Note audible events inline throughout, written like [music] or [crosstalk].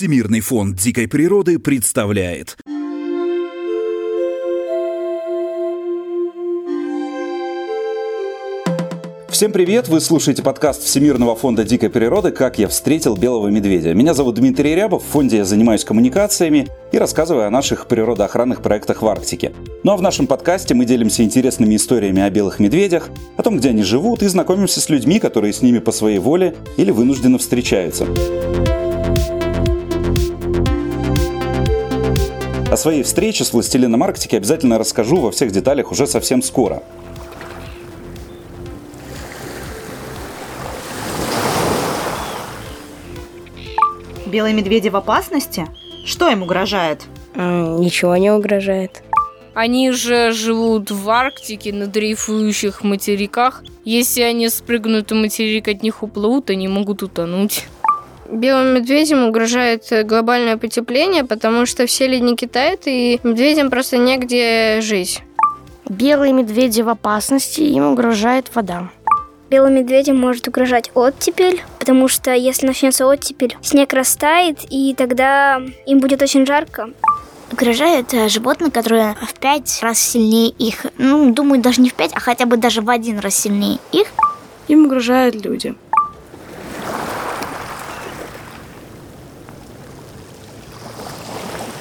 Всемирный фонд дикой природы представляет. Всем привет! Вы слушаете подкаст Всемирного фонда дикой природы «Как я встретил белого медведя». Меня зовут Дмитрий Рябов, в фонде я занимаюсь коммуникациями и рассказываю о наших природоохранных проектах в Арктике. Ну а в нашем подкасте мы делимся интересными историями о белых медведях, о том, где они живут, и знакомимся с людьми, которые с ними по своей воле или вынужденно встречаются. О своей встрече с властелином Арктики обязательно расскажу во всех деталях уже совсем скоро. Белые медведи в опасности? Что им угрожает? Ничего не угрожает. Они же живут в Арктике на дрейфующих материках. Если они спрыгнут и материк от них уплывут, они могут утонуть. Белым медведям угрожает глобальное потепление, потому что все ледники тают, и медведям просто негде жить. Белые медведи в опасности, им угрожает вода. Белым медведям может угрожать оттепель, потому что если начнется оттепель, снег растает, и тогда им будет очень жарко. Угрожают э, животные, которые в пять раз сильнее их. Ну, думаю, даже не в пять, а хотя бы даже в один раз сильнее их. Им угрожают люди.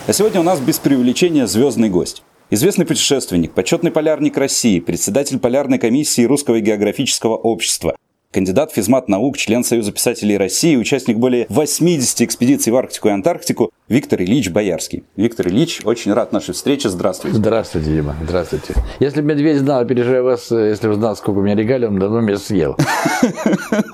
А сегодня у нас без преувеличения звездный гость. Известный путешественник, почетный полярник России, председатель полярной комиссии Русского географического общества, кандидат физмат наук, член Союза писателей России, участник более 80 экспедиций в Арктику и Антарктику Виктор Ильич Боярский. Виктор Ильич, очень рад нашей встрече. Здравствуйте. Здравствуйте, Дима. Здравствуйте. Если бы медведь знал, опережая вас, если бы знал, сколько у меня регалий, он давно меня съел. [laughs]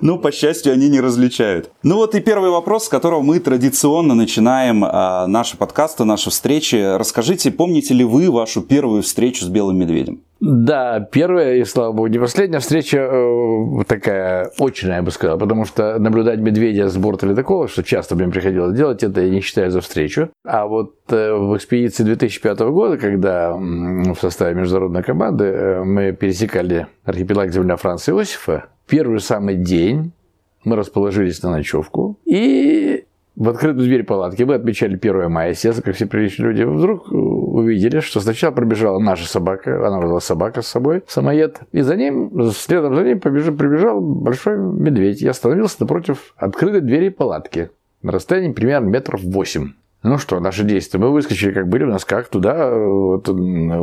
Ну, по счастью, они не различают. Ну вот и первый вопрос, с которого мы традиционно начинаем а, наши подкасты, наши встречи. Расскажите, помните ли вы вашу первую встречу с белым медведем? Да, первая, и слава богу, не последняя встреча э, такая очная, я бы сказал, потому что наблюдать медведя с борта ледокола, что часто мне приходилось делать, это я не считаю за встречу. А вот э, в экспедиции 2005 года, когда в составе международной команды э, мы пересекали архипелаг земля Франца Иосифа, первый самый день мы расположились на ночевку, и в открытую дверь палатки мы отмечали 1 мая, естественно, как все приличные люди. Вдруг увидели, что сначала пробежала наша собака, она была собака с собой, самоед, и за ним, следом за ним побежал, прибежал большой медведь и остановился напротив открытой двери палатки на расстоянии примерно метров восемь. Ну что, наши действия. Мы выскочили, как были, у нас как туда. Вот, у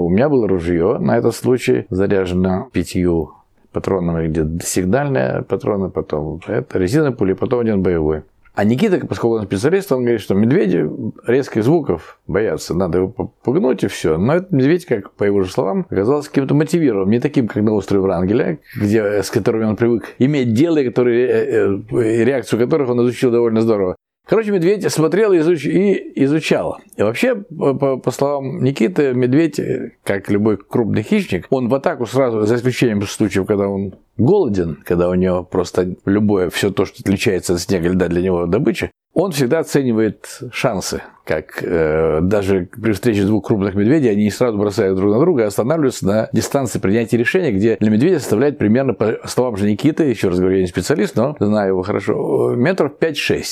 меня было ружье на этот случай, заряжено пятью патронами, где сигнальные патроны, потом это резиновые пули, потом один боевой. А Никита, поскольку он специалист, он говорит, что медведи резких звуков боятся, надо его попугнуть и все. Но этот медведь, как по его же словам, оказался каким-то мотивированным, не таким, как на острове Врангеля, где, с которыми он привык иметь дело, которые, э, э, реакцию которых он изучил довольно здорово. Короче, медведь смотрел изуч... и изучал. И вообще, по, по словам Никиты, медведь, как любой крупный хищник, он в атаку сразу, за исключением случаев, когда он голоден, когда у него просто любое, все то, что отличается от снега льда для него добыча, он всегда оценивает шансы. Как э, даже при встрече двух крупных медведей, они не сразу бросают друг на друга, а останавливаются на дистанции принятия решения, где для медведя составляет примерно, по словам же Никиты, еще раз говорю, я не специалист, но знаю его хорошо, метров 5-6.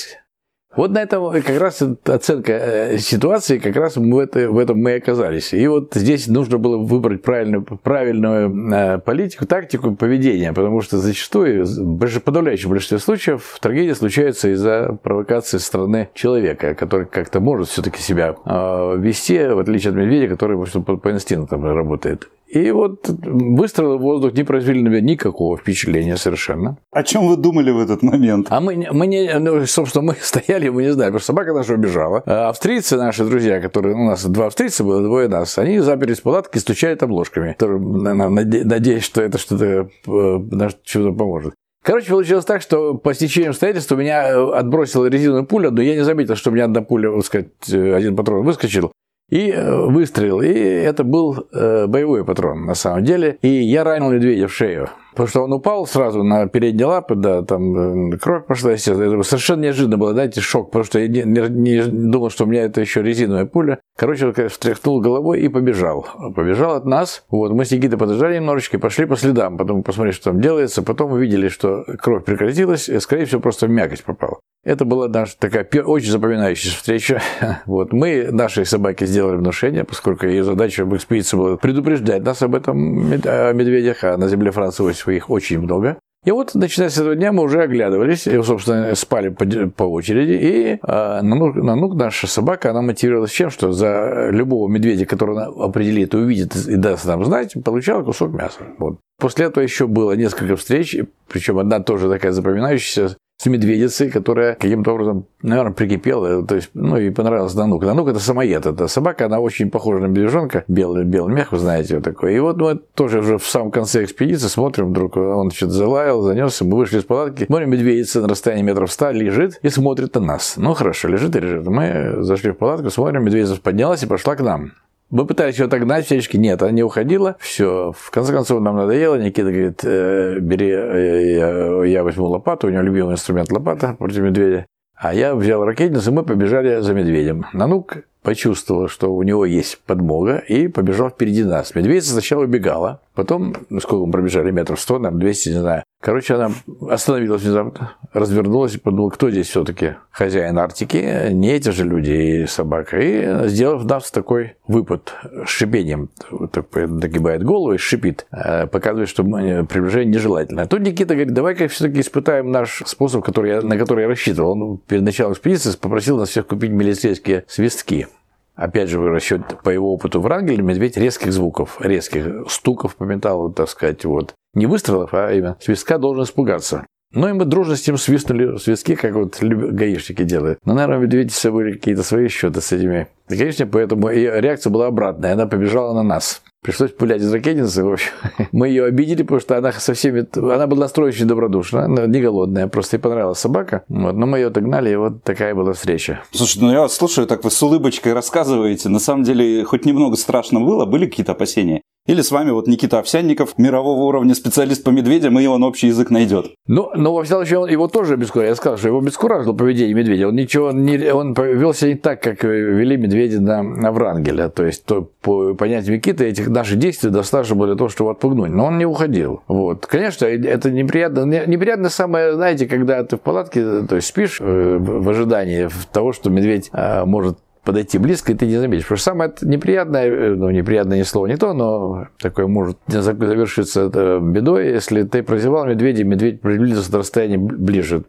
Вот на этом как раз оценка э, ситуации, как раз в, это, в этом мы и оказались. И вот здесь нужно было выбрать правильную, правильную э, политику, тактику поведения, потому что зачастую, в подавляющем большинстве случаев, трагедия случается из-за провокации стороны человека, который как-то может все-таки себя э, вести, в отличие от медведя, который по инстинктам работает. И вот выстрелы в воздух не произвели на меня никакого впечатления совершенно. О чем вы думали в этот момент? А мы, мы не, ну, собственно, мы [laughs] стояли, мы не знали, потому что собака наша убежала. А австрийцы, наши друзья, которые, у нас два австрийца было, двое нас, они заперлись в палатке и стучали там ложками, надеясь, что это что-то э, чего-то поможет. Короче, получилось так, что по стечению обстоятельств у меня э, отбросила резиновую пулю, но я не заметил, что у меня одна пуля, так сказать, э, один патрон выскочил и выстрелил. И это был боевой патрон на самом деле. И я ранил медведя в шею. Потому что он упал сразу на передние лапы, да, там кровь пошла, естественно. Это совершенно неожиданно было, знаете, шок, потому что я не, не, не думал, что у меня это еще резиновая пуля. Короче, он встряхнул головой и побежал. Побежал от нас. Вот, мы с Никитой подождали немножечко и пошли по следам. Потом посмотрели, что там делается. Потом увидели, что кровь прекратилась, и, скорее всего, просто в мякоть попала. Это была наша такая очень запоминающаяся встреча. [laughs] Вот. Мы нашей собаке сделали внушение, поскольку ее задача в экспедиции была предупреждать нас об этом медведях, а на земле Франции их очень много. И вот, начиная с этого дня, мы уже оглядывались, и, собственно, спали по, по очереди, и э, Нанук, Нанук, наша собака, она мотивировалась чем, что за любого медведя, которого она определит увидит и даст нам знать, получала кусок мяса. Вот. После этого еще было несколько встреч, причем одна тоже такая запоминающаяся, с медведицей, которая каким-то образом, наверное, прикипела, то есть, ну, и понравилась Данук. Данук – это самоед, это собака, она очень похожа на медвежонка, белый, белый мех, вы знаете, вот такой. И вот мы тоже уже в самом конце экспедиции смотрим, вдруг он что-то залаял, занесся, мы вышли из палатки, смотрим, медведица на расстоянии метров ста лежит и смотрит на нас. Ну, хорошо, лежит и лежит. Мы зашли в палатку, смотрим, медведица поднялась и пошла к нам. Мы пытались ее отогнать всячески, нет, она не уходила. Все, в конце концов нам надоело. Никита говорит, э, бери, э, я, я возьму лопату, у него любимый инструмент лопата против медведя. А я взял ракетницу, и мы побежали за медведем. Нанук почувствовал, что у него есть подмога, и побежал впереди нас. Медведица сначала убегала, потом, ну сколько мы пробежали, метров сто, нам 200, не знаю. Короче, она остановилась внезапно, развернулась и подумала, кто здесь все-таки хозяин Арктики, не эти же люди и собака. И, сделав нас такой выпад с шипением, такой, нагибает голову и шипит, э, показывает, что приближение нежелательно. Тут Никита говорит, давай-ка все-таки испытаем наш способ, который я, на который я рассчитывал. Он перед началом экспедиции попросил нас всех купить милицейские свистки опять же, расчет по его опыту в Врангеле, медведь резких звуков, резких стуков по металлу, так сказать, вот. Не выстрелов, а именно свистка должен испугаться. Ну и мы дружно с ним свистнули свистки, как вот гаишники делают. Но, наверное, медведи с собой какие-то свои счеты с этими гаишниками, поэтому и реакция была обратная, она побежала на нас. Пришлось пулять из ракетницы, в общем. [laughs] Мы ее обидели, потому что она со всеми... Она была настроена очень добродушно, она не голодная, просто ей понравилась собака. Вот, но мы ее догнали, и вот такая была встреча. Слушай, ну я вас слушаю, так вы с улыбочкой рассказываете. На самом деле, хоть немного страшно было, были какие-то опасения? Или с вами вот Никита Овсянников, мирового уровня специалист по медведям, и он общий язык найдет. Ну, но во всяком случае, он его тоже обескуражил. Я сказал, что его обескуражило поведение медведя. Он ничего не, он вел себя не так, как вели медведи на, на Врангеля. То есть, то, по понятию Никиты, этих наших действий достаточно для того, чтобы отпугнуть. Но он не уходил. Вот. Конечно, это неприятно. Неприятно самое, знаете, когда ты в палатке, то есть спишь э, в ожидании того, что медведь а, может подойти близко, и ты не заметишь. Потому что самое неприятное, э, ну, неприятное ни слово не то, но такое может завершиться э, бедой, если ты прозевал медведя, медведь приблизился на расстояние ближе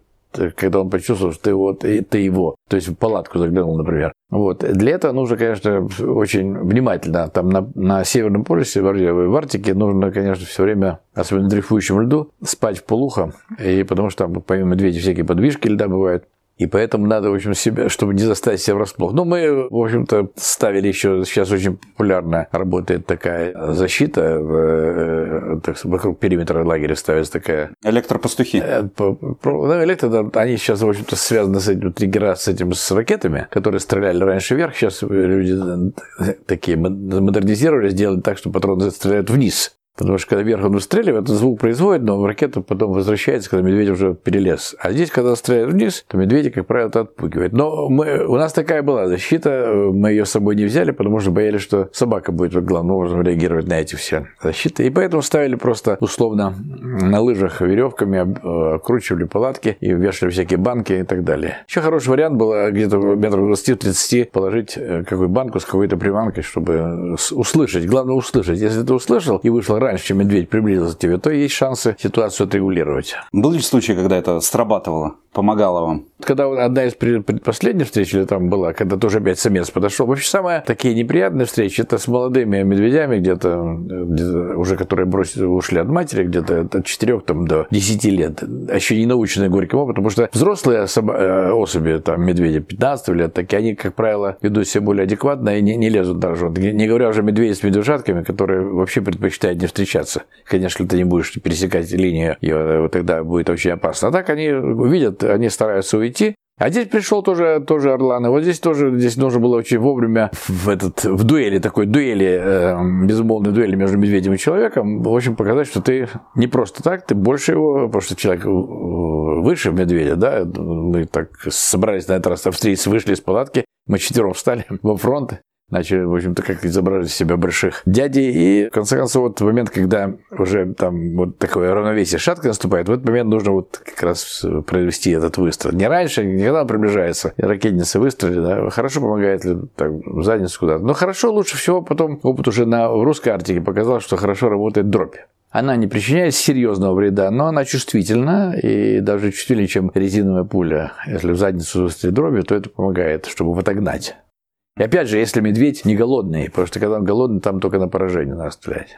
когда он почувствовал, что ты, вот, ты его, то есть в палатку заглянул, например. Вот. Для этого нужно, конечно, очень внимательно. Там на, на Северном полюсе, в Арктике, нужно, конечно, все время, особенно дрейфующем льду, спать в полухо, и потому что там, помимо медведей, всякие подвижки льда бывают. И поэтому надо, в общем, себя, чтобы не заставить себя врасплох. Ну, мы, в общем-то, ставили еще, сейчас очень популярно работает такая защита, э, так, вокруг периметра лагеря ставится такая... Электропастухи. Э, ну, электро, они сейчас, в общем-то, связаны с этим, триггера с этим, с ракетами, которые стреляли раньше вверх, сейчас люди такие модернизировали, сделали так, что патроны стреляют вниз. Потому что когда вверх он выстреливает, этот звук производит, но ракета потом возвращается, когда медведь уже перелез. А здесь, когда стреляет вниз, то медведя, как правило, это отпугивает. Но мы, у нас такая была защита, мы ее с собой не взяли, потому что боялись, что собака будет главным образом реагировать на эти все защиты. И поэтому ставили просто условно на лыжах веревками, окручивали палатки и вешали всякие банки и так далее. Еще хороший вариант был где-то метров 20-30 положить э, какую банку с какой-то приманкой, чтобы услышать. Главное услышать. Если ты услышал и вышел раньше, чем медведь приблизился к тебе, то есть шансы ситуацию отрегулировать. Были ли случаи, когда это срабатывало, помогало вам? Когда одна из предпоследних встреч или там была, когда тоже опять самец подошел. Вообще самые такие неприятные встречи это с молодыми медведями, где-то, где уже которые бросили, ушли от матери, где-то от 4 там, до 10 лет. Еще не наученные горьким опытом, потому что взрослые э, особи, там, медведи 15 лет, такие, они, как правило, ведут себя более адекватно и не, не лезут даже. Не говоря уже медведи с медвежатками, которые вообще предпочитают не встречаться. Конечно, ты не будешь пересекать линию, и вот тогда будет очень опасно. А так они увидят, они стараются уйти, а здесь пришел тоже, тоже Орлан. И вот здесь тоже здесь нужно было очень вовремя в, этот, в дуэли, такой дуэли, э, безумолвной дуэли между медведем и человеком, в общем, показать, что ты не просто так, ты больше его, потому что человек э, выше медведя, да, мы так собрались на этот раз, австрийцы вышли из палатки, мы четвером встали [laughs] во фронт, начали, в общем-то, как изображать себя больших дядей. И, в конце концов, вот в момент, когда уже там вот такое равновесие шатко наступает, в этот момент нужно вот как раз провести этот выстрел. Не раньше, не он приближается, ракетница выстрелит, да, хорошо помогает ли так, в задницу куда-то. Но хорошо, лучше всего потом опыт уже на в русской Арктике показал, что хорошо работает дробь. Она не причиняет серьезного вреда, но она чувствительна, и даже чувствительнее, чем резиновая пуля. Если в задницу выстрелить дробью, то это помогает, чтобы отогнать. И опять же, если медведь не голодный, потому что когда он голодный, там только на поражение надо стрелять.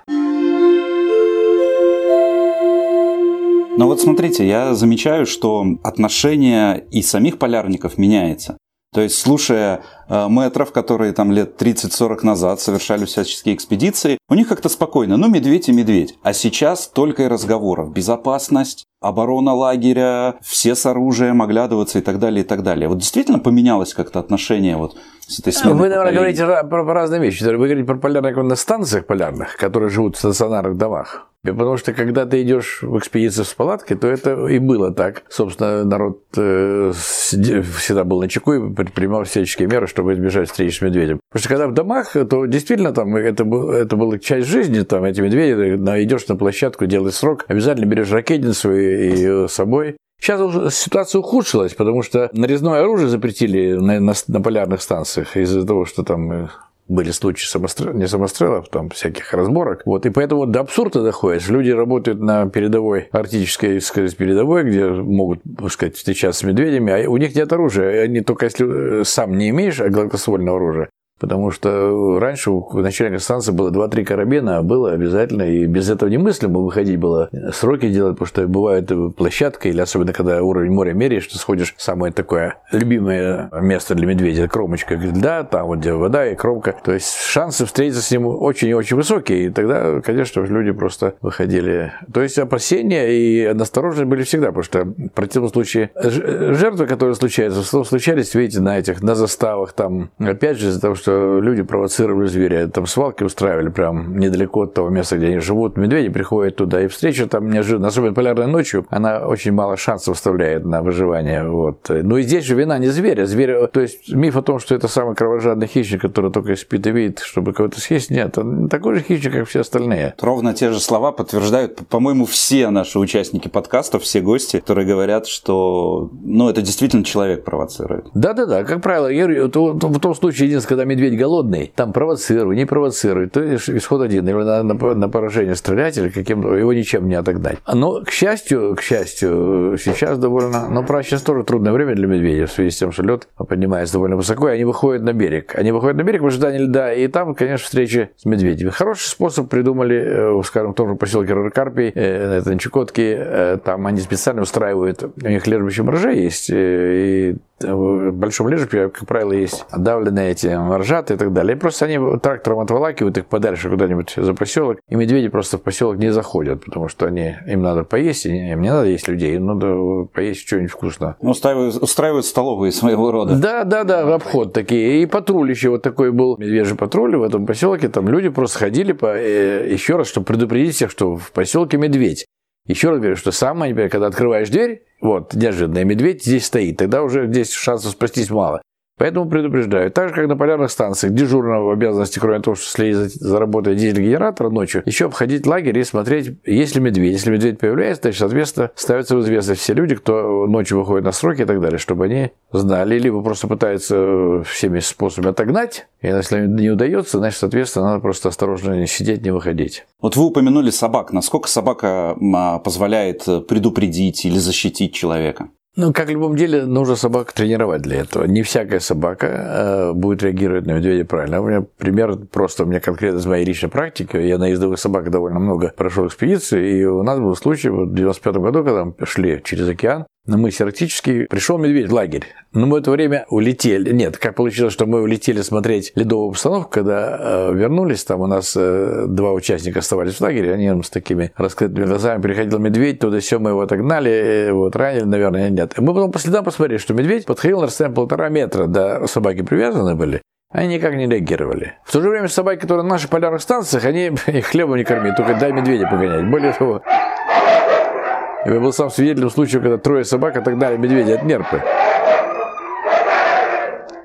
Но вот смотрите, я замечаю, что отношение и самих полярников меняется. То есть, слушая э, мэтров, которые там лет 30-40 назад совершали всяческие экспедиции, у них как-то спокойно, ну, медведь и медведь. А сейчас только и разговоров. Безопасность, оборона лагеря, все с оружием, оглядываться и так далее, и так далее. Вот действительно поменялось как-то отношение вот с этой сменой Вы, наверное, поколений? говорите про, про разные вещи. Вы говорите про полярных на станциях полярных, которые живут в стационарных домах. Потому что когда ты идешь в экспедицию с палаткой, то это и было так. Собственно, народ э, всегда был на чеку и предпринимал всяческие меры, чтобы избежать встречи с медведем. Потому что когда в домах, то действительно там это, это была часть жизни, там эти медведи, идешь на площадку, делаешь срок, обязательно берешь ракетницу и, и собой. Сейчас ситуация ухудшилась, потому что нарезное оружие запретили на, на, на полярных станциях из-за того, что там э, были случаи самострел... не самострелов, там всяких разборок. Вот, и поэтому до абсурда доходит. Люди работают на передовой, арктической, сказать, передовой, где могут, так сказать, встречаться с медведями, а у них нет оружия. Они только если э, сам не имеешь гладкоствольного оружия, Потому что раньше у начальника станции было 2-3 карабина, а было обязательно, и без этого немыслимо выходить было, сроки делать, потому что бывает площадка, или особенно когда уровень моря меряешь, ты сходишь в самое такое любимое место для медведя, кромочка льда, там вот где вода и кромка. То есть шансы встретиться с ним очень и очень высокие, и тогда, конечно, люди просто выходили. То есть опасения и настороженность были всегда, потому что в противном случае жертвы, которые случаются, случались, видите, на этих, на заставах, там, опять же, из-за того, что люди провоцировали зверя. Там свалки устраивали прям недалеко от того места, где они живут. Медведи приходят туда, и встреча там неожиданно, особенно полярной ночью, она очень мало шансов оставляет на выживание. Вот. Ну и здесь же вина не зверя. Зверь, то есть миф о том, что это самый кровожадный хищник, который только спит и видит, чтобы кого-то съесть, нет. Он такой же хищник, как все остальные. Ровно те же слова подтверждают, по-моему, все наши участники подкаста, все гости, которые говорят, что ну, это действительно человек провоцирует. Да-да-да, как правило, я в том случае, единственное, когда медведь голодный, там провоцируй, не провоцируй, то исход один. Его надо на, на поражение стрелять или каким-то, его ничем не отогнать. Но, к счастью, к счастью, сейчас довольно, но правда, сейчас тоже трудное время для медведя в связи с тем, что лед поднимается довольно высоко, и они выходят на берег. Они выходят на берег в ожидании льда, и там, конечно, встречи с медведями. Хороший способ придумали, э, скажем, в том же поселке Раркарпий, э, это на Чукотке, э, там они специально устраивают, у них лежбище моржей есть, и в большом лежбе, как правило, есть отдавленные эти моржаты и так далее. И просто они трактором отволакивают их подальше куда-нибудь за поселок, и медведи просто в поселок не заходят, потому что они, им надо поесть, им не надо есть людей, им надо поесть что-нибудь вкусное. Ну, устраивают, устраивают столовые своего рода. Да, да, да, в обход такие. И патруль еще вот такой был, медвежий патруль в этом поселке, там люди просто ходили по, э, еще раз, чтобы предупредить всех, что в поселке медведь. Еще раз говорю, что самое, когда открываешь дверь, вот, неожиданно, медведь здесь стоит, тогда уже здесь шансов спастись мало. Поэтому предупреждаю. Так же, как на полярных станциях, дежурного в обязанности, кроме того, что следить за работой дизель-генератора ночью, еще обходить лагерь и смотреть, есть ли медведь. Если медведь появляется, значит, соответственно, ставятся в известность все люди, кто ночью выходит на сроки и так далее, чтобы они знали, либо просто пытаются всеми способами отогнать, и если не удается, значит, соответственно, надо просто осторожно сидеть, не выходить. Вот вы упомянули собак. Насколько собака а, позволяет предупредить или защитить человека? Ну, как в любом деле, нужно собак тренировать для этого. Не всякая собака э, будет реагировать на медведя правильно. У меня пример просто у меня конкретно из моей личной практики. Я на ездовых собак довольно много прошел экспедиции, и у нас был случай вот, в 95 году, когда мы шли через океан, на мысе Арктический пришел медведь в лагерь. Но мы в это время улетели. Нет, как получилось, что мы улетели смотреть ледовую обстановку, когда э, вернулись, там у нас э, два участника оставались в лагере, они с такими раскрытыми глазами приходил медведь, туда все мы его отогнали, э, вот ранили, наверное, нет. Мы потом по следам посмотрели, что медведь подходил на расстояние полтора метра, да, собаки привязаны были, они никак не реагировали. В то же время собаки, которые на наших полярных станциях, они [laughs] их хлебом не кормят, только дай медведя погонять. Более того, я был сам свидетелем случая, когда трое собак отогнали медведя от нерпы.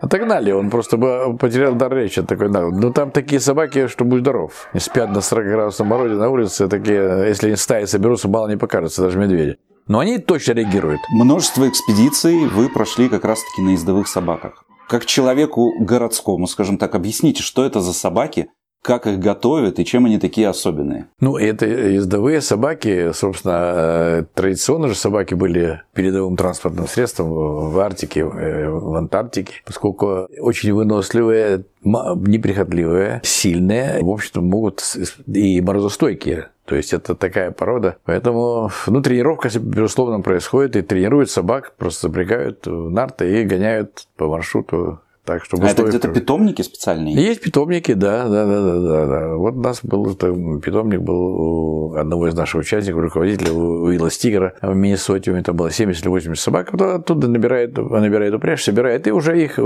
Отогнали, он просто потерял дар речи. Такой, да. Ну, там такие собаки, что будь здоров. И спят на 40 градусном морозе на улице, такие, если они стаи соберутся, мало не покажется, даже медведи. Но они точно реагируют. Множество экспедиций вы прошли как раз-таки на ездовых собаках. Как человеку городскому, скажем так, объясните, что это за собаки, как их готовят и чем они такие особенные? Ну, это ездовые собаки, собственно, э, традиционно же собаки были передовым транспортным средством в Арктике, э, в Антарктике, поскольку очень выносливые, неприхотливые, сильные, в общем-то, могут и морозостойкие. То есть это такая порода. Поэтому, ну, тренировка, безусловно, происходит. И тренируют собак, просто запрягают в нарты и гоняют по маршруту так, чтобы а это где-то питомники специальные? Есть питомники, да, да, да, да, да, да. Вот у нас был питомник был у одного из наших участников, руководителя Уилла Стигера в Миннесоте, у него там было 70 или 80 собак, вот оттуда набирает, набирает упряжь, собирает, и уже их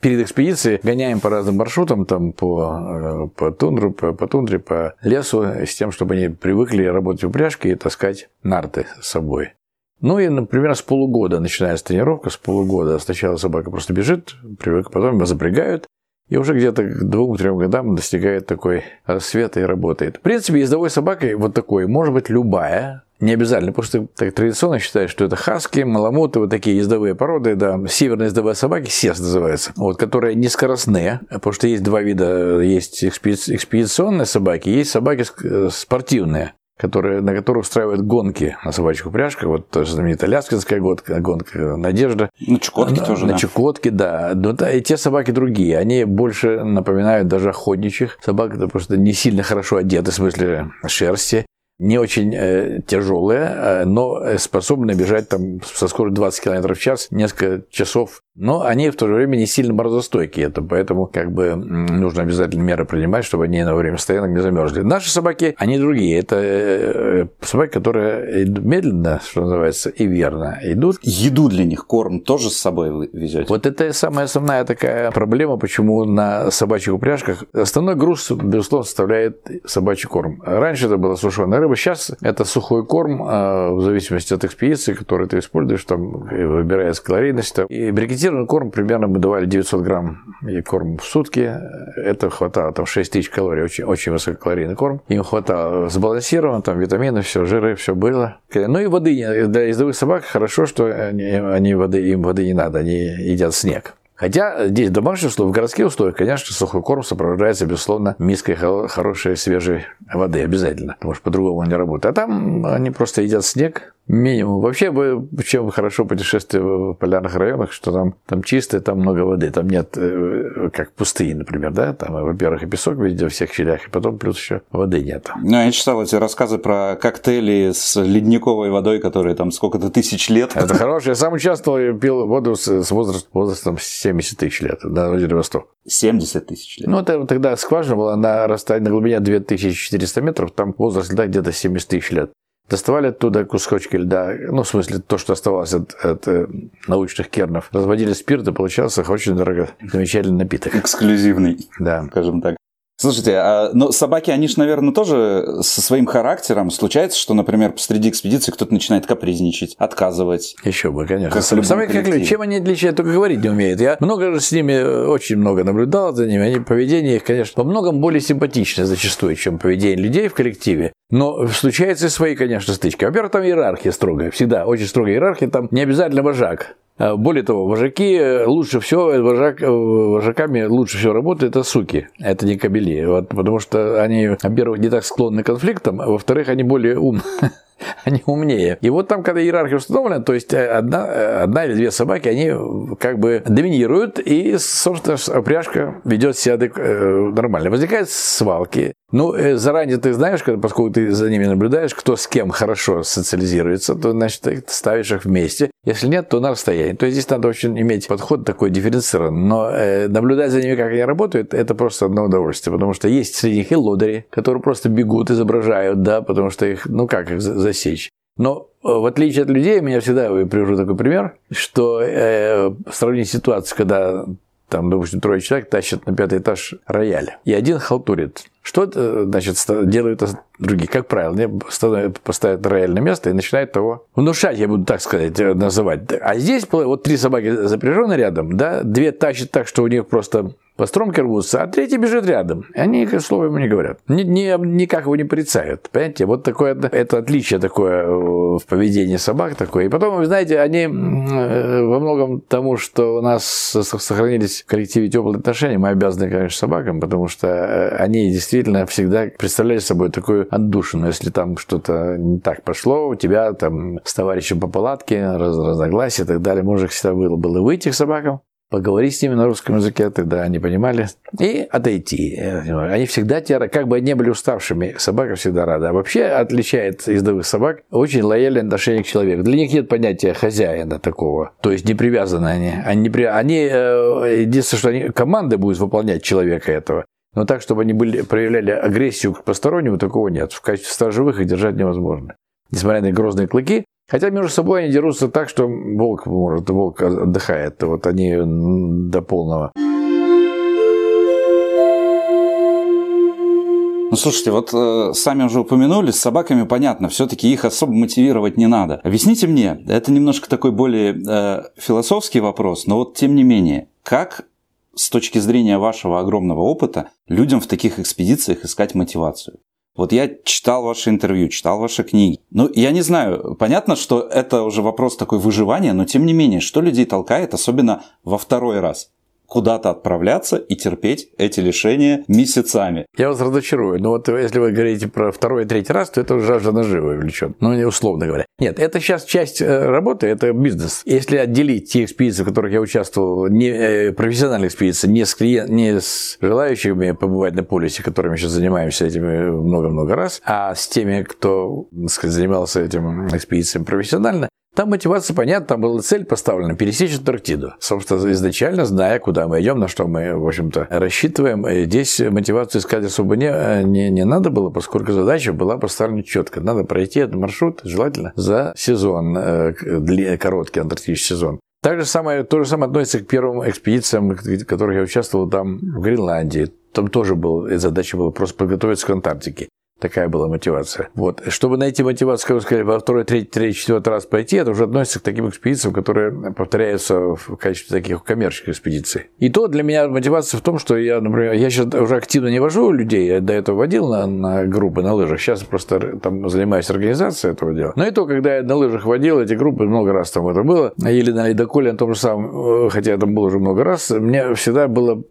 перед экспедицией гоняем по разным маршрутам, там по, э, по тундру, по, по тундре, по лесу, с тем, чтобы они привыкли работать в упряжке и таскать нарты с собой. Ну и, например, с полугода начинается тренировка, с полугода. Сначала собака просто бежит, привык, потом ее запрягают, и уже где-то к двум-трем годам достигает такой рассвета и работает. В принципе, ездовой собакой вот такой может быть любая, не обязательно, потому что так традиционно считают, что это хаски, маламуты, вот такие ездовые породы, да, северные ездовые собаки, сес называется, вот, которые не скоростные, потому что есть два вида, есть экспедиционные собаки, есть собаки э, спортивные которые, на которых устраивают гонки на собачьих упряжках. Вот тоже знаменитая Ляскинская гонка, гонка «Надежда». На Чукотке на, тоже, На да. Чукотке, да. Но да, и те собаки другие. Они больше напоминают даже охотничьих собак, это просто не сильно хорошо одеты, в смысле шерсти не очень э, тяжелые, э, но способны бежать там со скоростью 20 км в час несколько часов но они в то же время не сильно морозостойкие, это поэтому как бы нужно обязательно меры принимать, чтобы они на время стоянок не замерзли. Наши собаки, они другие. Это э, собаки, которые медленно, что называется, и верно идут. Еду для них, корм тоже с собой вы везете? Вот это самая основная такая проблема, почему на собачьих упряжках основной груз, безусловно, составляет собачий корм. Раньше это была сушеная рыба, сейчас это сухой корм, а, в зависимости от экспедиции, которую ты используешь, там выбирается калорийность. И брикетир Сбалансированный корм примерно мы давали 900 грамм и корм в сутки. Это хватало, там 6 тысяч калорий, очень, очень высококалорийный корм. Им хватало сбалансирован, там витамины, все, жиры, все было. Ну и воды. Для ездовых собак хорошо, что они, они воды, им воды не надо, они едят снег. Хотя здесь в домашних условиях, в городских условиях, конечно, сухой корм сопровождается, безусловно, миской хорошей свежей воды обязательно, потому что по-другому он не работает. А там они просто едят снег, минимум. Вообще, чем хорошо путешествие в полярных районах, что там, там чисто, там много воды. Там нет, э, как пустыни, например, да? Там, во-первых, и песок везде во всех щелях, и потом плюс еще воды нет. Ну, я читал эти рассказы про коктейли с ледниковой водой, которые там сколько-то тысяч лет. Это хорошее. Я сам участвовал и пил воду с возраст, возрастом 70 тысяч лет на озере Восток. 70 тысяч лет? Ну, это тогда скважина была на расстоянии, на глубине 2400 метров, там возраст льда где-то 70 тысяч лет. Доставали оттуда кусочки льда, ну, в смысле, то, что оставалось от, от э, научных кернов. Разводили спирт, и получался очень дорого, замечательный напиток. Эксклюзивный, да. скажем так. Слушайте, а, но собаки, они же, наверное, тоже со своим характером. Случается, что, например, посреди экспедиции кто-то начинает капризничать, отказывать. Еще бы, конечно. Как собаки, как люди, чем они отличают, только говорить не умеют. Я много с ними, очень много наблюдал за ними. Они, поведение их, конечно, во многом более симпатичное зачастую, чем поведение людей в коллективе. Но случаются и свои, конечно, стычки. Во-первых, там иерархия строгая, всегда очень строгая иерархия, там не обязательно вожак. А, более того, вожаки э, лучше всего, э, вожак, э, вожаками лучше всего работают это суки, это не кобели. Вот, потому что они, во-первых, не так склонны к конфликтам, а во-вторых, они более умны. [laughs] [laughs] они умнее. И вот там, когда иерархия установлена, то есть одна, одна или две собаки, они как бы доминируют, и, собственно, упряжка ведет себя нормально. Возникают свалки, ну, э, заранее ты знаешь, поскольку ты за ними наблюдаешь, кто с кем хорошо социализируется, то, значит, ты ставишь их вместе. Если нет, то на расстоянии. То есть здесь надо очень иметь подход такой дифференцированный. Но э, наблюдать за ними, как они работают, это просто одно удовольствие. Потому что есть среди них и лодыри, которые просто бегут, изображают, да, потому что их, ну как их засечь. Но э, в отличие от людей, меня всегда, я привожу такой пример, что э, сравнить ситуацию, когда там, допустим, трое человек тащат на пятый этаж рояль, и один халтурит Что, э, значит, делают другие? Как правило, поставят рояль место и начинают того внушать, я буду так сказать, э, называть. А здесь вот три собаки запряжены рядом, да, две тащат так, что у них просто по стромке рвутся, а третий бежит рядом. Они слова ему не говорят. Ни, ни, никак его не порицают. Понимаете? Вот такое это отличие такое э, в поведении собак такое. И потом, вы знаете, они э, во многом тому, что у нас сохранились в коллективе теплые отношения, мы обязаны, конечно, собакам, потому что э, они действительно всегда представляли собой такую отдушину. Если там что-то не так пошло, у тебя там с товарищем по палатке, раз, разногласия и так далее, можно всегда было, было выйти к собакам, поговорить с ними на русском языке, тогда они понимали, и отойти. Они всегда тебя, как бы они были уставшими, собака всегда рада. А вообще отличает ездовых собак очень лояльное отношение к человеку. Для них нет понятия хозяина такого, то есть не привязаны они. Они, не при... они э, единственное, что они команды будут выполнять человека этого. Но так, чтобы они были, проявляли агрессию к постороннему, такого нет. В качестве сторожевых их держать невозможно. Несмотря на грозные клыки, Хотя между собой они дерутся так, что волк может, волк отдыхает. Вот они до полного. Ну, слушайте, вот э, сами уже упомянули, с собаками понятно, все-таки их особо мотивировать не надо. Объясните мне, это немножко такой более э, философский вопрос, но вот тем не менее, как с точки зрения вашего огромного опыта людям в таких экспедициях искать мотивацию? Вот я читал ваши интервью, читал ваши книги. Ну, я не знаю, понятно, что это уже вопрос такой выживания, но тем не менее, что людей толкает, особенно во второй раз? Куда-то отправляться и терпеть эти лишения месяцами. Я вас разочарую. Но вот если вы говорите про второй и третий раз, то это жажда наживы влечет. Ну, не условно говоря. Нет, это сейчас часть э, работы, это бизнес. Если отделить те экспедиции, в которых я участвовал, не э, профессиональные экспедиции, не с, клиент, не с желающими побывать на полюсе, которыми сейчас занимаемся этими много-много раз, а с теми, кто так сказать, занимался этим экспедициями профессионально, там мотивация понятна, там была цель поставлена – пересечь Антарктиду. Собственно, изначально зная, куда мы идем, на что мы, в общем-то, рассчитываем. Здесь мотивацию искать особо не, не, не надо было, поскольку задача была поставлена четко. Надо пройти этот маршрут, желательно, за сезон, э, короткий антарктический сезон. Так же самое, то же самое относится к первым экспедициям, в которых я участвовал там в Гренландии. Там тоже был, задача была просто подготовиться к Антарктике. Такая была мотивация. Вот. Чтобы найти мотивацию, как вы сказали, во второй, третий, третий, четвертый раз пройти, это уже относится к таким экспедициям, которые повторяются в качестве таких коммерческих экспедиций. И то для меня мотивация в том, что я, например, я сейчас уже активно не вожу людей, я до этого водил на, на группы на лыжах, сейчас просто там занимаюсь организацией этого дела. Но и то, когда я на лыжах водил эти группы, много раз там это было, или на ледоколе на том же самом, э, хотя я там был уже много раз, мне всегда было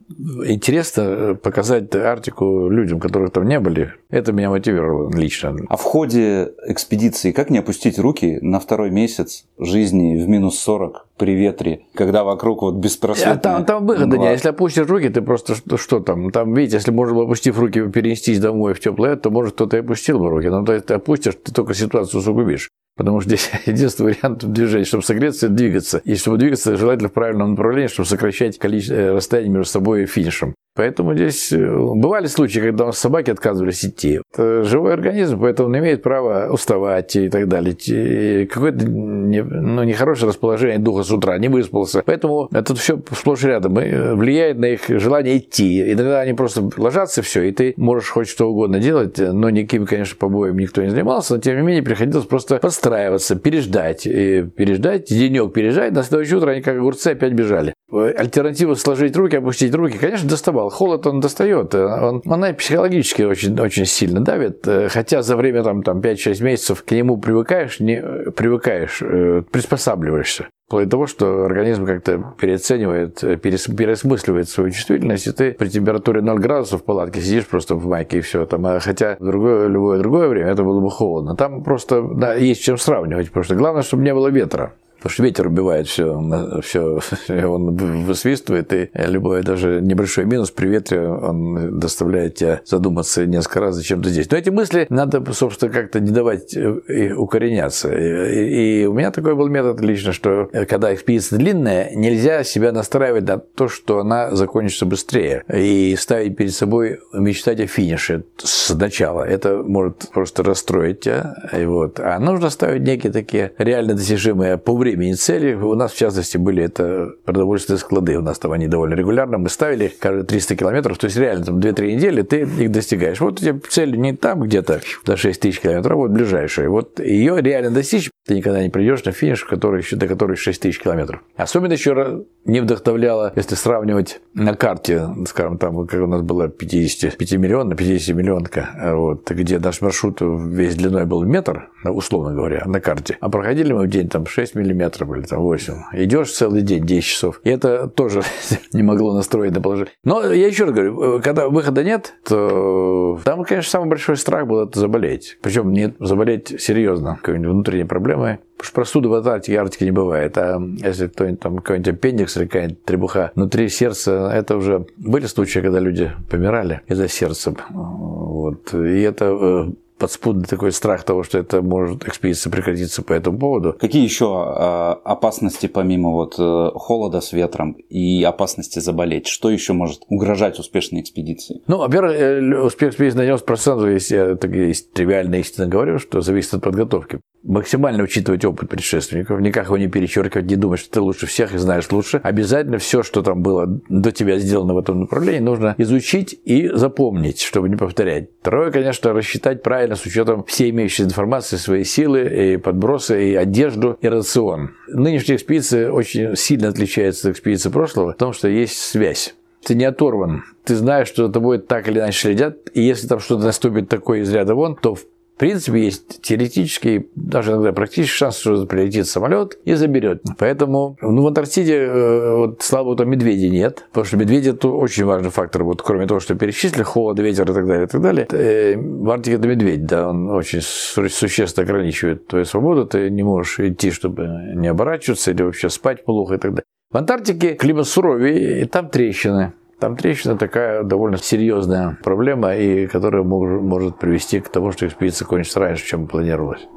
интересно показать Арктику людям, которые там не были. Это меня мотивировало лично. А в ходе экспедиции как не опустить руки на второй месяц жизни в минус 40 при ветре, когда вокруг вот беспросветная а там, там выхода нет. Если опустишь руки, ты просто что, что там? Там, видите, если можно было опустив руки перенестись домой в теплое, то, может, кто-то и опустил бы руки. Но то ты опустишь, ты только ситуацию усугубишь. Потому что здесь [laughs] единственный вариант движения, чтобы согреться, двигаться. И чтобы двигаться, желательно в правильном направлении, чтобы сокращать количество э, расстояния между собой и финишем. Поэтому здесь э, бывали случаи, когда собаки отказывались идти. Это живой организм, поэтому он имеет право уставать и так далее. Какое-то не, ну, нехорошее расположение духа с утра, не выспался. Поэтому это все сплошь рядом и влияет на их желание идти. Иногда они просто ложатся, все, и ты можешь хоть что угодно делать, но никакими, конечно, побоями никто не занимался, но тем не менее приходилось просто подстраиваться, переждать. И переждать, денек переждать, на следующее утро они как огурцы опять бежали. Альтернатива сложить руки, опустить руки, конечно, доставал. Холод он достает. Он, она психологически очень, очень сильно давит. Хотя за время там, там 5-6 месяцев к нему привыкаешь, не привыкаешь, э, приспосабливаешься. Вплоть до того, что организм как-то переоценивает, перес, переосмысливает свою чувствительность, и ты при температуре 0 градусов в палатке сидишь просто в майке и все. Там, а хотя в другое, любое другое время это было бы холодно. Там просто да, есть чем сравнивать, потому что главное, чтобы не было ветра. Потому что ветер убивает все, все, он высвистывает, и любой даже небольшой минус при ветре, он доставляет тебя задуматься несколько раз, зачем ты здесь. Но эти мысли надо, собственно, как-то не давать э, укореняться. И, и у меня такой был метод лично, что когда экспедиция длинная, нельзя себя настраивать на то, что она закончится быстрее, и ставить перед собой мечтать о финише сначала. Это может просто расстроить тебя. И вот. А нужно ставить некие такие реально достижимые по времени времени цели. У нас, в частности, были это продовольственные склады. У нас там они довольно регулярно. Мы ставили каждые 300 километров. То есть, реально, там 2-3 недели ты их достигаешь. Вот у тебя цель не там где-то до 6 тысяч километров, а вот ближайшая. Вот ее реально достичь ты никогда не придешь на финиш, который еще, до которой 6 тысяч километров. Особенно еще не вдохновляло, если сравнивать на карте, скажем, там, как у нас была 55 миллионов, 50 миллионка, вот, где наш маршрут весь длиной был метр, условно говоря, на карте. А проходили мы в день там 6 миллиметров или там 8. Идешь целый день, 10 часов. И это тоже [laughs] не могло настроить на положение. Но я еще раз говорю, когда выхода нет, то там, конечно, самый большой страх был это заболеть. Причем не заболеть серьезно, какой-нибудь внутренней проблемой. Потому что простуды в Антарктике, Арктике не бывает. А если кто-нибудь там, какой-нибудь аппендикс или какая-нибудь требуха внутри сердца, это уже были случаи, когда люди помирали из-за сердца. Вот. И это э, подспудный такой страх того, что это может экспедиция прекратиться по этому поводу. Какие еще э, опасности помимо вот э, холода с ветром и опасности заболеть? Что еще может угрожать успешной экспедиции? Ну, во-первых, э, успех экспедиции на 90%, если я так, если тривиально истинно говорю, что зависит от подготовки максимально учитывать опыт предшественников, никак его не перечеркивать, не думать, что ты лучше всех и знаешь лучше. Обязательно все, что там было до тебя сделано в этом направлении, нужно изучить и запомнить, чтобы не повторять. Второе, конечно, рассчитать правильно с учетом всей имеющейся информации, свои силы, и подбросы, и одежду, и рацион. Нынешняя экспедиция очень сильно отличается от экспедиции прошлого в том, что есть связь ты не оторван. Ты знаешь, что за тобой так или иначе следят, и если там что-то наступит такое из ряда вон, то в в принципе, есть теоретический, даже иногда практический шанс, что прилетит самолет и заберет. Поэтому ну, в Антарктиде, э, вот, слава богу, медведей нет, потому что медведи это очень важный фактор. Вот, кроме того, что перечислили, холод, ветер и так далее, и так далее. Э, в Арктике это медведь, да, он очень существенно ограничивает твою свободу. Ты не можешь идти, чтобы не оборачиваться или вообще спать плохо и так далее. В Антарктике климат суровее, и там трещины. Там трещина такая довольно серьезная проблема, и которая мож, может привести к тому, что экспедиция кончится раньше, чем планировалось.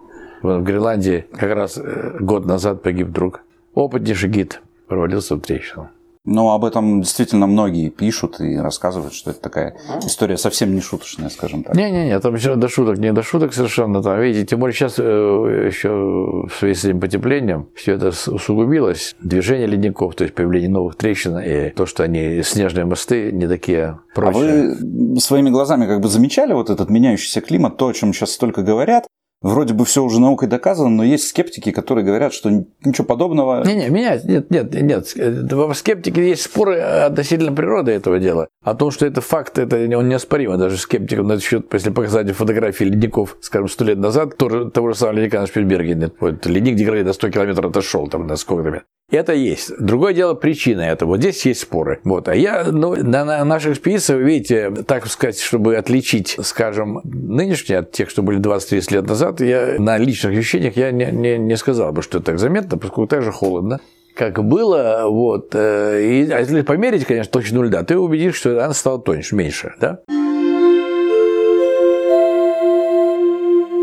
В Гренландии как раз э, год назад погиб друг. Опытнейший гид провалился в трещину. Но об этом действительно многие пишут и рассказывают, что это такая история совсем не шуточная, скажем так. Не-не-не, там еще до шуток, не до шуток совершенно. Там, видите, тем более сейчас э, еще в связи с этим потеплением все это усугубилось. Движение ледников, то есть появление новых трещин и то, что они снежные мосты не такие прочные. А вы своими глазами как бы замечали вот этот меняющийся климат, то, о чем сейчас столько говорят, Вроде бы все уже наукой доказано, но есть скептики, которые говорят, что ничего подобного. Не, не, менять, нет, нет, нет. В скептике есть споры относительно природы этого дела. О том, что это факт, это он неоспоримо. Даже скептикам на этот счет, если показать фотографии ледников, скажем, сто лет назад, то, того же самого ледника на Шпильбергене, вот, ледник деградирует до 100 километров отошел, там, на сколько-то это есть. Другое дело причина этого. Вот здесь есть споры. Вот. А я, ну, на, на наших экспедициях, видите, так сказать, чтобы отличить, скажем, нынешние от тех, что были 20-30 лет назад, я на личных ощущениях я не, не, не сказал бы, что это так заметно, поскольку так же холодно как было, вот, э, и, а если померить, конечно, точно льда, ты убедишь, что она стала тоньше, меньше, да?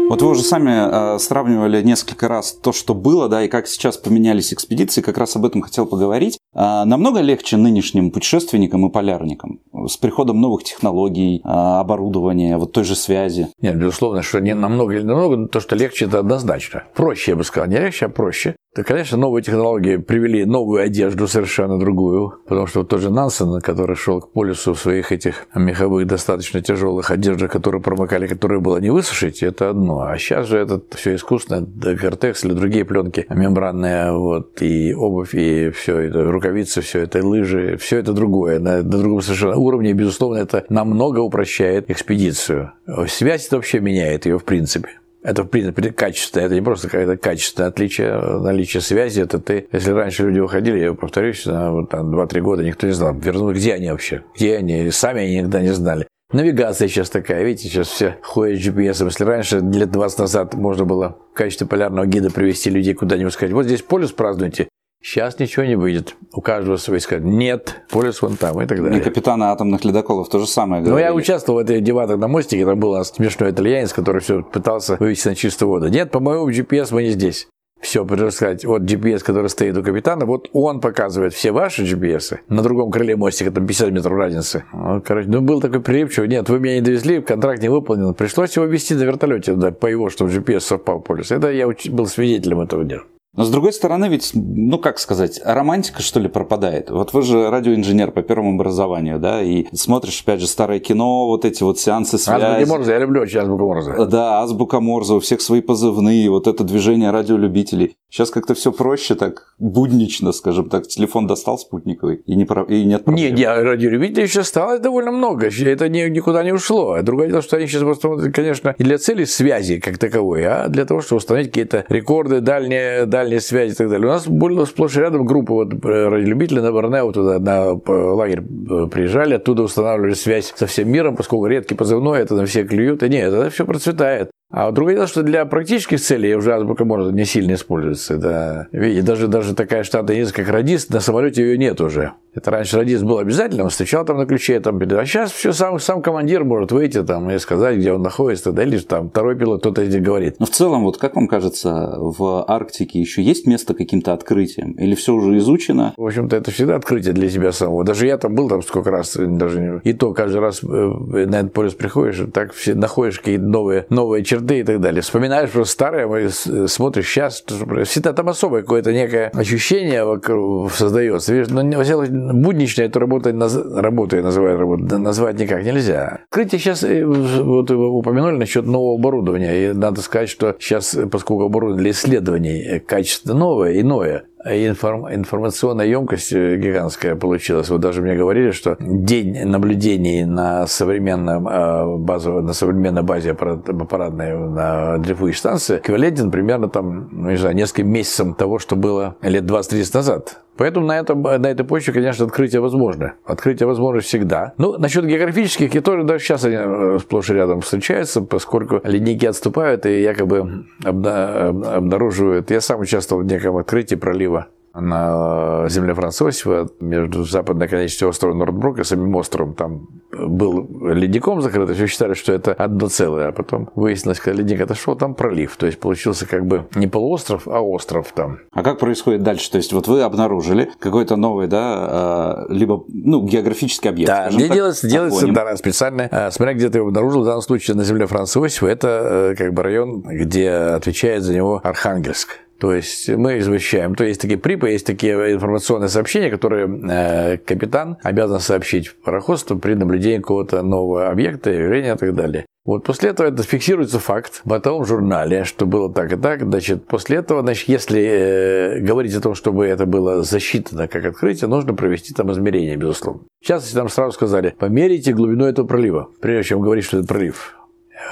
Вот вы уже сами э, сравнивали несколько раз то, что было, да, и как сейчас поменялись экспедиции, как раз об этом хотел поговорить. Э, намного легче нынешним путешественникам и полярникам с приходом новых технологий, э, оборудования, вот той же связи. Нет, безусловно, что не намного или намного, то, что легче, это однозначно. Проще, я бы сказал, не легче, а проще. То, конечно, новые технологии привели новую одежду совершенно другую, потому что вот тот же Нансен, который шел к полюсу в своих этих меховых достаточно тяжелых одеждах, которые промокали, которые было не высушить, это одно. А сейчас же это все искусственно, Гортекс или другие пленки мембранные, вот, и обувь, и все это, рукавицы, все это, лыжи, все это другое, на, на другом совершенно уровне, и, безусловно, это намного упрощает экспедицию. Связь это вообще меняет ее в принципе. Это, в принципе, качество. Это не просто какое-то качественное отличие, наличие связи. Это ты, если раньше люди уходили, я повторюсь, на вот, там, 2-3 года никто не знал, вернули, где они вообще, где они, сами они никогда не знали. Навигация сейчас такая, видите, сейчас все ходят с GPS. Если раньше, лет 20 назад, можно было в качестве полярного гида привести людей куда-нибудь, сказать, вот здесь полюс празднуйте, Сейчас ничего не выйдет. У каждого свой скажет, нет, полюс вон там и так далее. И капитаны атомных ледоколов то же самое говорили. Ну, я участвовал в этой дебатах на мостике, там был смешной итальянец, который все пытался вывести на чистую воду. Нет, по моему GPS мы не здесь. Все, придется сказать, вот GPS, который стоит у капитана, вот он показывает все ваши GPS. На другом крыле мостика, там 50 метров разницы. Ну, короче, ну был такой прилипчивый. Нет, вы меня не довезли, контракт не выполнен. Пришлось его вести на вертолете, да, по его, чтобы GPS совпал полюс. Это я был свидетелем этого дела. Но с другой стороны, ведь, ну как сказать, романтика что ли пропадает. Вот вы же радиоинженер по первому образованию, да, и смотришь, опять же, старое кино, вот эти вот сеансы связи. Азбука Морзе, я люблю очень Азбука Морзе. Да, Азбука Морзе, у всех свои позывные, вот это движение радиолюбителей. Сейчас как-то все проще, так буднично, скажем так. Телефон достал спутниковый, и, не про... и нет проблем. Не, не, сейчас осталось довольно много. Это не, никуда не ушло. Другое дело, что они сейчас просто, конечно, не для цели связи как таковой, а для того, чтобы установить какие-то рекорды, дальние, дальние связи и так далее. У нас было сплошь и рядом группа вот э, радиолюбителей на Борнео туда на лагерь э, приезжали, оттуда устанавливали связь со всем миром, поскольку редкий позывной, это на все клюют. И нет, это все процветает. А другое дело, что для практических целей уже азбука может не сильно используется. Да. Видите, даже, даже такая штатная единица, как радист, на самолете ее нет уже. Это раньше радист был обязательно, он встречал там на ключе, там, а сейчас все сам, сам командир может выйти там и сказать, где он находится, да, или там второй пилот кто-то эти говорит. Но в целом, вот как вам кажется, в Арктике еще есть место каким-то открытием? Или все уже изучено? В общем-то, это всегда открытие для себя самого. Даже я там был там сколько раз, даже не... и то каждый раз э, на этот полюс приходишь, так все находишь какие-то новые, новые черты и так далее. Вспоминаешь просто старое, смотришь сейчас, всегда там особое какое-то некое ощущение вокруг создается. Видишь, ну, буднично эту работу, работу я называю назвать никак нельзя. Открытие сейчас, э, вот вы упомянули насчет нового оборудования, и надо сказать, что сейчас, поскольку оборудование для исследований э, качество новое, иное, информ, информационная емкость э, гигантская получилась. Вот даже мне говорили, что день наблюдений на современном э, базовой, на современной базе аппаратной на дрейфующей станции эквивалентен примерно там, ну, не знаю, нескольким месяцам того, что было лет 20-30 назад. Поэтому на, этом, на этой почве, конечно, открытие возможно. Открытие возможно всегда. Ну, насчет географических, тоже даже сейчас они э, сплошь и рядом встречаются, поскольку ледники отступают и якобы обнаруживают. Я сам участвовал в неком открытии пролива на земле Франца Иосифа между западной конечностью острова Нордбрук и самим островом. Там был ледником закрыт, все считали, что это одно целое, а потом выяснилось, когда ледник отошел, там пролив. То есть получился как бы не полуостров, а остров там. А как происходит дальше? То есть вот вы обнаружили какой-то новый, да, а, либо ну, географический объект. Да, где делается, делается да, специально, а, смотря где ты его обнаружил, в данном случае на земле Франца Иосифа, это э, как бы район, где отвечает за него Архангельск. То есть мы извещаем. То есть такие припы, есть такие информационные сообщения, которые э, капитан обязан сообщить пароходству при наблюдении какого-то нового объекта, явления и так далее. Вот после этого это фиксируется факт в бортовом журнале, что было так и так. Значит, после этого, значит, если э, говорить о том, чтобы это было засчитано как открытие, нужно провести там измерения, безусловно. В частности, нам сразу сказали, померите глубину этого пролива, прежде чем говорить, что это пролив.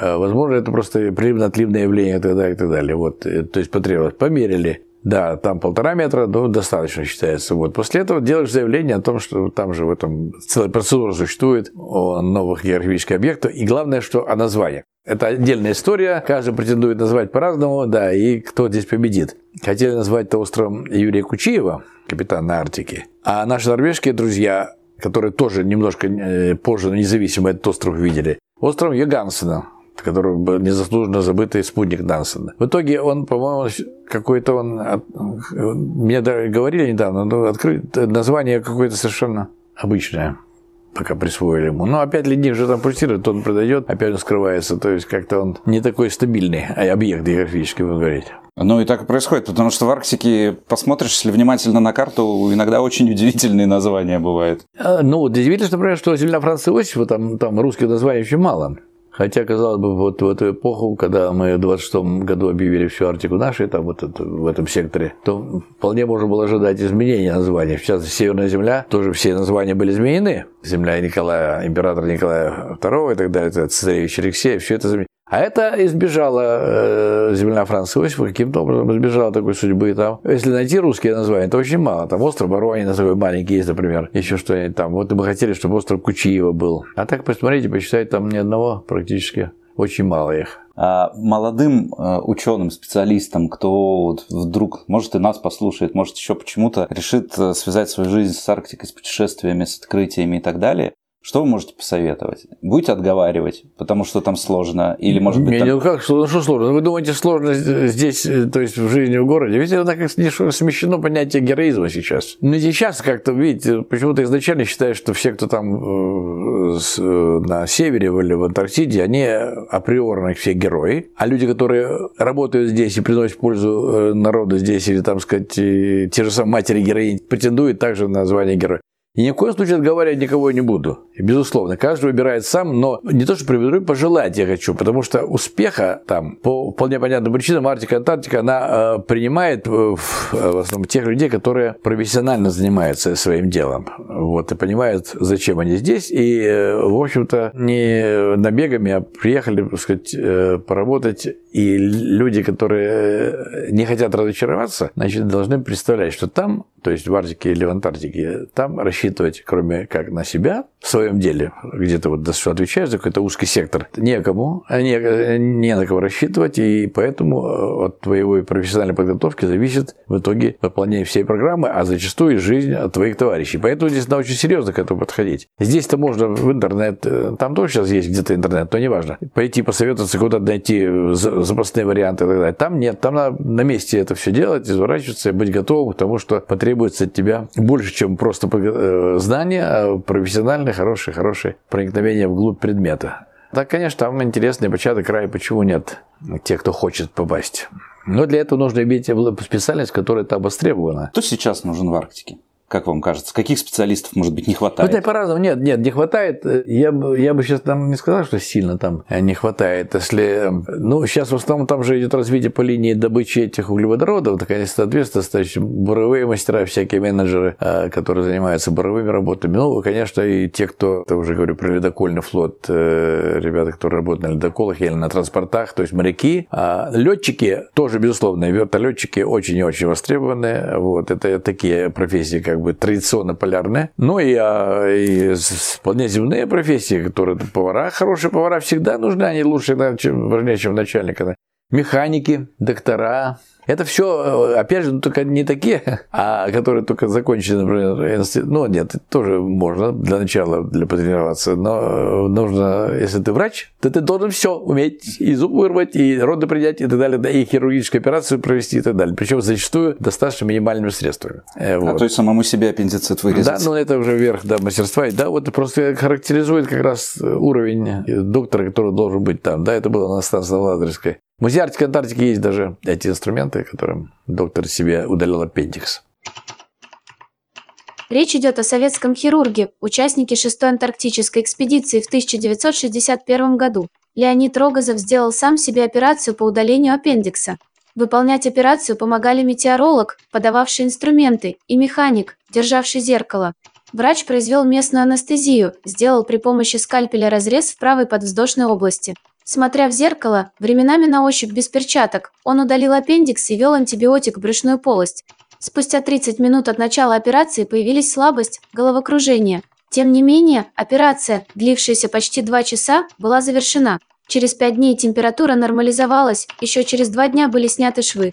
Э, возможно, это просто приливно-отливное явление и так далее, и так далее. Вот, э, то есть потребовалось. Померили. Да, там полтора метра, ну, достаточно считается. Вот. После этого делаешь заявление о том, что там же в этом целая процедура существует о новых географических объектах. И главное, что о названиях. Это отдельная история, каждый претендует назвать по-разному, да, и кто здесь победит. Хотели назвать это островом Юрия Кучиева, капитана Арктики, а наши норвежские друзья, которые тоже немножко э, позже, но независимо этот остров видели, остров Йогансена, который был незаслуженно забытый спутник Нансена. В итоге он, по-моему, какой-то он... Мне говорили недавно, но открыт название какое-то совершенно обычное пока присвоили ему. Но опять ледник же там пульсирует, то он продает, опять он скрывается. То есть как-то он не такой стабильный а объект географический, вы говорите. Ну и так и происходит, потому что в Арктике, посмотришь, если внимательно на карту, иногда очень удивительные названия бывают. А, ну, вот удивительно, например, что земля Франца Иосифа, там, там русских названий очень мало. Хотя, казалось бы, вот в эту эпоху, когда мы в 26 году объявили всю Арктику нашей, там вот это, в этом секторе, то вполне можно было ожидать изменения. В частности, Северная Земля, тоже все названия были изменены. Земля Николая, императора Николая II и так далее, цесаревич Алексея, все это изменено. А это избежало э, земля Франца Иосифа, каким-то образом избежала такой судьбы. Там, если найти русские названия, это очень мало. Там остров Воронин, такой маленький есть, например, еще что-нибудь там. Вот мы хотели, чтобы остров Кучиева был. А так посмотрите, посчитайте, там ни одного практически. Очень мало их. А молодым э, ученым, специалистам, кто вот вдруг, может, и нас послушает, может, еще почему-то решит э, связать свою жизнь с Арктикой, с путешествиями, с открытиями и так далее, Что вы можете посоветовать? Будете отговаривать, потому что там сложно? Или, может быть, Не, там... ну как, что, ну что сложно? Вы думаете, сложно здесь, э, то есть в жизни в городе? Ведь это как смещено понятие героизма сейчас. Но сейчас как-то, видите, почему-то изначально считают, что все, кто там э, э, на севере или в Антарктиде, они априорно все герои, а люди, которые работают здесь и приносят пользу народу здесь, или, там сказать, те же самые матери героини, претендуют также на звание героя. И ни в коем случае отговаривать никого не буду. И, безусловно, каждый выбирает сам, но не то, что приведу, пожелать я хочу, потому что успеха там, по вполне понятным причинам, Арктика, Антарктика, она э, принимает э, в, в основном тех людей, которые профессионально занимаются своим делом. Вот, и понимают, зачем они здесь, и, э, в общем-то, не набегами, а приехали, так сказать, э, поработать, и люди, которые э, не хотят разочароваться, значит, должны представлять, что там, то есть в Арктике или в Антарктике, там рассчитывать кроме как на себя в своем деле, где-то вот за что отвечаешь, за какой-то узкий сектор, некому, не, не на кого рассчитывать, и поэтому э, от твоей профессиональной подготовки зависит в итоге выполнение всей программы, а зачастую жизнь от твоих товарищей. Поэтому здесь надо очень серьезно к этому подходить. Здесь-то можно в интернет, э, там тоже сейчас есть где-то интернет, но неважно, пойти посоветоваться, куда найти запасные варианты и так далее. Там нет, там надо на месте это все делать, изворачиваться быть готовым к тому, что потребуется от тебя больше, чем просто э, знания, а профессиональные, хорошие, хорошие проникновения вглубь предмета. Так, конечно, там интересный початок край, почему нет тех, кто хочет попасть. Но для этого нужно иметь специальность, которая там востребована. Кто сейчас нужен в Арктике? Как вам кажется, каких специалистов, может быть, не хватает? Ну, по-разному. Нет, нет, не хватает. Я бы, я бы сейчас там не сказал, что сильно там не хватает. Если, ну, сейчас в основном там же идет развитие по линии добычи этих углеводородов. Так, конечно, соответственно, буровые мастера, всякие менеджеры, а, которые занимаются буровыми работами. Ну, конечно, и те, кто, я уже говорю про ледокольный флот, э, ребята, которые работают на ледоколах или на транспортах, то есть моряки. А летчики тоже, безусловно, вертолетчики очень и очень востребованы. Вот, это такие профессии, как бы традиционно полярная. Ну и, а, и вполне земные профессии, которые повара, хорошие повара всегда нужны, они лучше, чем, важнее, чем начальник. Механики, доктора, это все, э, опять же, ну, только не такие, [laughs] а которые только закончили, например, институт. Ну, нет, тоже можно для начала, для потренироваться. Но нужно, если ты врач, то ты должен все уметь. И зуб вырвать, и роды принять, и так далее, да, и хирургическую операцию провести, и так далее. Причем зачастую достаточно минимальными средствами. Э, вот. А то есть самому себе аппендицит вырезать. Да, ну это уже верх да, мастерства. И да, вот просто характеризует как раз уровень доктора, который должен быть там. Да, это было на станции Лазаревской. Музее Арктики Антарктики есть даже эти инструменты, которым доктор себе удалил аппендикс. Речь идет о советском хирурге, участнике 6-й антарктической экспедиции в 1961 году. Леонид Рогозов сделал сам себе операцию по удалению аппендикса. Выполнять операцию помогали метеоролог, подававший инструменты, и механик, державший зеркало. Врач произвел местную анестезию, сделал при помощи скальпеля разрез в правой подвздошной области. Смотря в зеркало, временами на ощупь без перчаток, он удалил аппендикс и вел антибиотик в брюшную полость. Спустя 30 минут от начала операции появились слабость, головокружение. Тем не менее, операция, длившаяся почти 2 часа, была завершена. Через 5 дней температура нормализовалась, еще через 2 дня были сняты швы.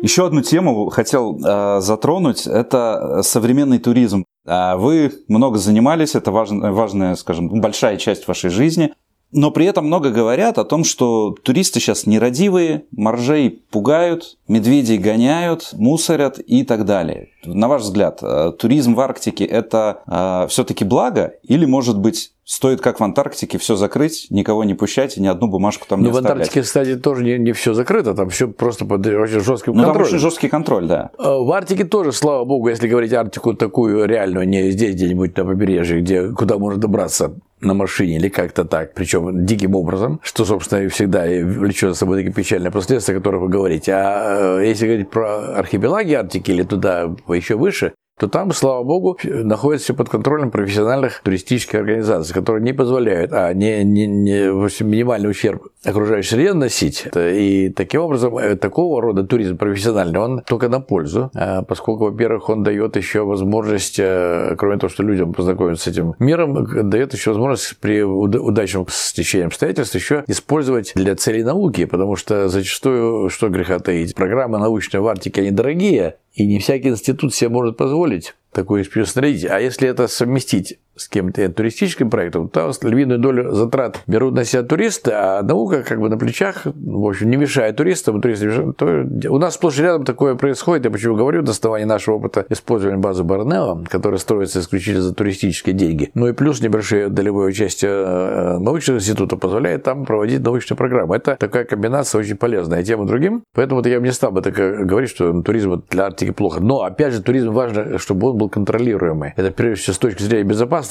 Еще одну тему хотел э, затронуть, это современный туризм. А вы много занимались, это важная, важная, скажем, большая часть вашей жизни. Но при этом много говорят о том, что туристы сейчас нерадивые, моржей пугают, медведей гоняют, мусорят и так далее. На ваш взгляд, э, туризм в Арктике это э, все-таки благо или, может быть, стоит, как в Антарктике, все закрыть, никого не пущать и ни одну бумажку там не ну, оставлять? в Антарктике, кстати, тоже не, не все закрыто, там все просто под очень жестким ну, контролем. там очень жесткий контроль, да. Э, в Арктике тоже, слава богу, если говорить Арктику такую реальную, не здесь где-нибудь на побережье, где, куда можно добраться на машине или как-то так, причем диким образом, что, собственно, и всегда влечет за собой такие печальные последствия, о которых вы говорите. А э, если говорить про архипелаги Арктики или туда еще выше, то там, слава богу, находится под контролем профессиональных туристических организаций, которые не позволяют, а не, не, не в общем, минимальный ущерб окружающей среде носить. И таким образом, э, такого рода туризм профессиональный, он только на пользу, а поскольку, во-первых, он дает еще возможность, э, кроме того, что людям познакомиться с этим миром, дает еще возможность при удачном стечении обстоятельств еще использовать для целей науки, потому что зачастую, что греха таить, программы научные в Арктике, они дорогие, И не всякий институт себе может позволить экспедицию снарядить. А если это совместить с кем-то туристическим проектом, то львиную долю затрат берут на себя туристы, а наука как бы на плечах, в общем, не мешает туристам, туристы мешают, то у нас сплошь рядом такое происходит. Я почему говорю на основании нашего опыта использования базы Барнео, которая строится исключительно за туристические деньги. Ну и плюс небольшое долевое участие э, научного института позволяет там проводить научные программы. Это такая комбинация очень полезная тем и другим. Поэтому я бы не стал бы так э, говорить, что туризм для Арктики плохо. Но, опять же, туризм важно, чтобы он был контролируемый. Это прежде всего с точки зрения безопасности,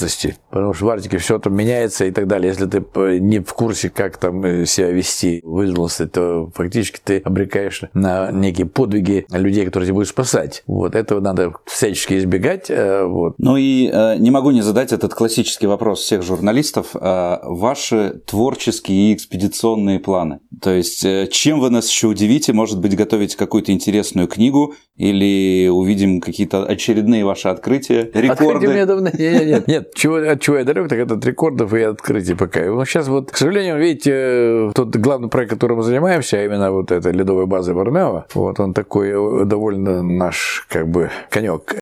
потому что в Арктике все там меняется и так далее. Если ты не в курсе, как там э, себя вести, вызвался, то фактически ты обрекаешь на некие подвиги людей, которые тебя будут спасать. Вот этого надо всячески избегать. Э, вот. Ну и э, не могу не задать этот классический вопрос всех журналистов. Ваши творческие и экспедиционные планы. То есть, чем вы нас еще удивите? Может быть, готовите какую-то интересную книгу или увидим какие-то очередные ваши открытия, рекорды? Открытие у меня давно... Нет, нет, [laughs] нет. Чего, от чего я далек, так это от рекордов и открытий пока. Но сейчас вот, к сожалению, видите, тот главный проект, которым мы занимаемся, а именно вот эта ледовая база Борнео, вот он такой э, довольно наш, как бы, конек.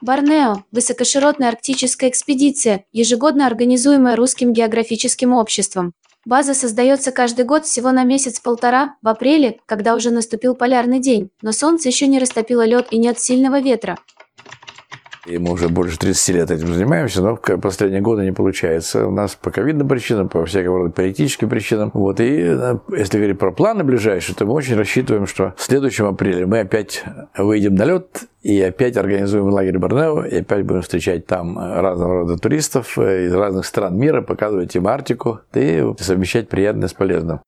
Борнео – высокоширотная арктическая экспедиция, ежегодно организуемая Русским географическим обществом. База создается каждый год всего на месяц-полтора, в апреле, когда уже наступил полярный день, но солнце еще не растопило лед и нет сильного ветра. И мы уже больше 30 лет этим занимаемся, но в последние годы не получается. У нас по ковидным причинам, по всякого рода политическим причинам. Вот. И э, если говорить про планы ближайшие, то мы очень рассчитываем, что в следующем апреле мы опять выйдем на лед и опять организуем лагерь Борнео, и опять будем встречать там разного рода туристов э, из разных стран мира, показывать им Арктику и совмещать приятное с полезным.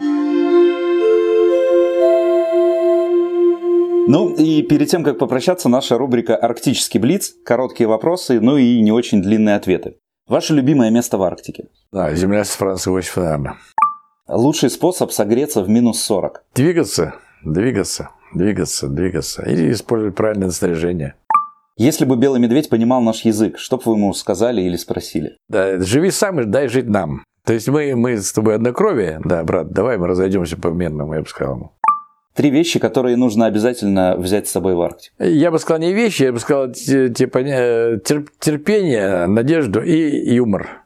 Ну и перед тем, как попрощаться, наша рубрика «Арктический блиц». Короткие вопросы, ну и не очень длинные ответы. Ваше любимое место в Арктике? Да, земля с Франции наверное. Лучший способ согреться в минус 40? Двигаться, двигаться, двигаться, двигаться. Или использовать правильное снаряжение. Если бы белый медведь понимал наш язык, что бы вы ему сказали или спросили? Да, живи сам и дай жить нам. То есть мы, мы с тобой однокровие, да, брат, давай мы разойдемся по мирному, я бы сказал ему. Три вещи, которые нужно обязательно взять с собой в Арктику. Я бы сказал не вещи, я бы сказал типа терпение, надежду и юмор.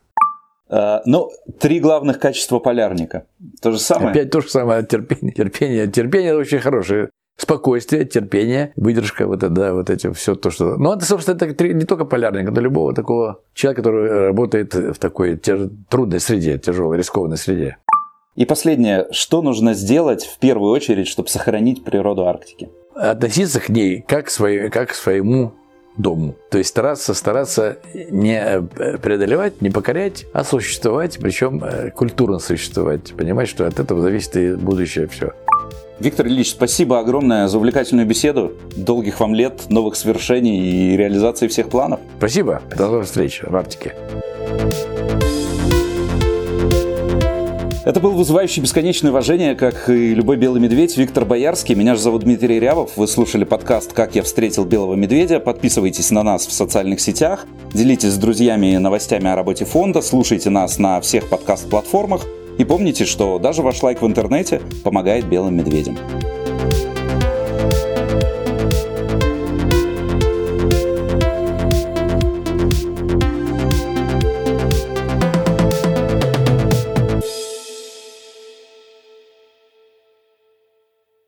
Uh, ну, три главных качества полярника. То же самое? Опять то же самое. Терпение. Терпение, терпение это очень хорошее. Спокойствие, терпение, выдержка, вот это, да, вот эти все то, что... Ну, это, собственно, это не только полярник, это любого такого человека, который работает в такой трудной среде, тяжелой, рискованной среде. И последнее, что нужно сделать в первую очередь, чтобы сохранить природу Арктики? Относиться к ней как, к своей, как к своему дому. То есть стараться, стараться не э, преодолевать, не покорять, а существовать, причем э, культурно существовать. Понимать, что от этого зависит и будущее все. Виктор Ильич, спасибо огромное за увлекательную беседу. Долгих вам лет, новых свершений и реализации всех планов. Спасибо. До новых встреч в Арктике. Это был вызывающий бесконечное уважение, как и любой белый медведь, Виктор Боярский. Меня же зовут Дмитрий Рябов. Вы слушали подкаст «Как я встретил белого медведя». Подписывайтесь на нас в социальных сетях, делитесь с друзьями новостями о работе фонда, слушайте нас на всех подкаст-платформах и помните, что даже ваш лайк в интернете помогает белым медведям.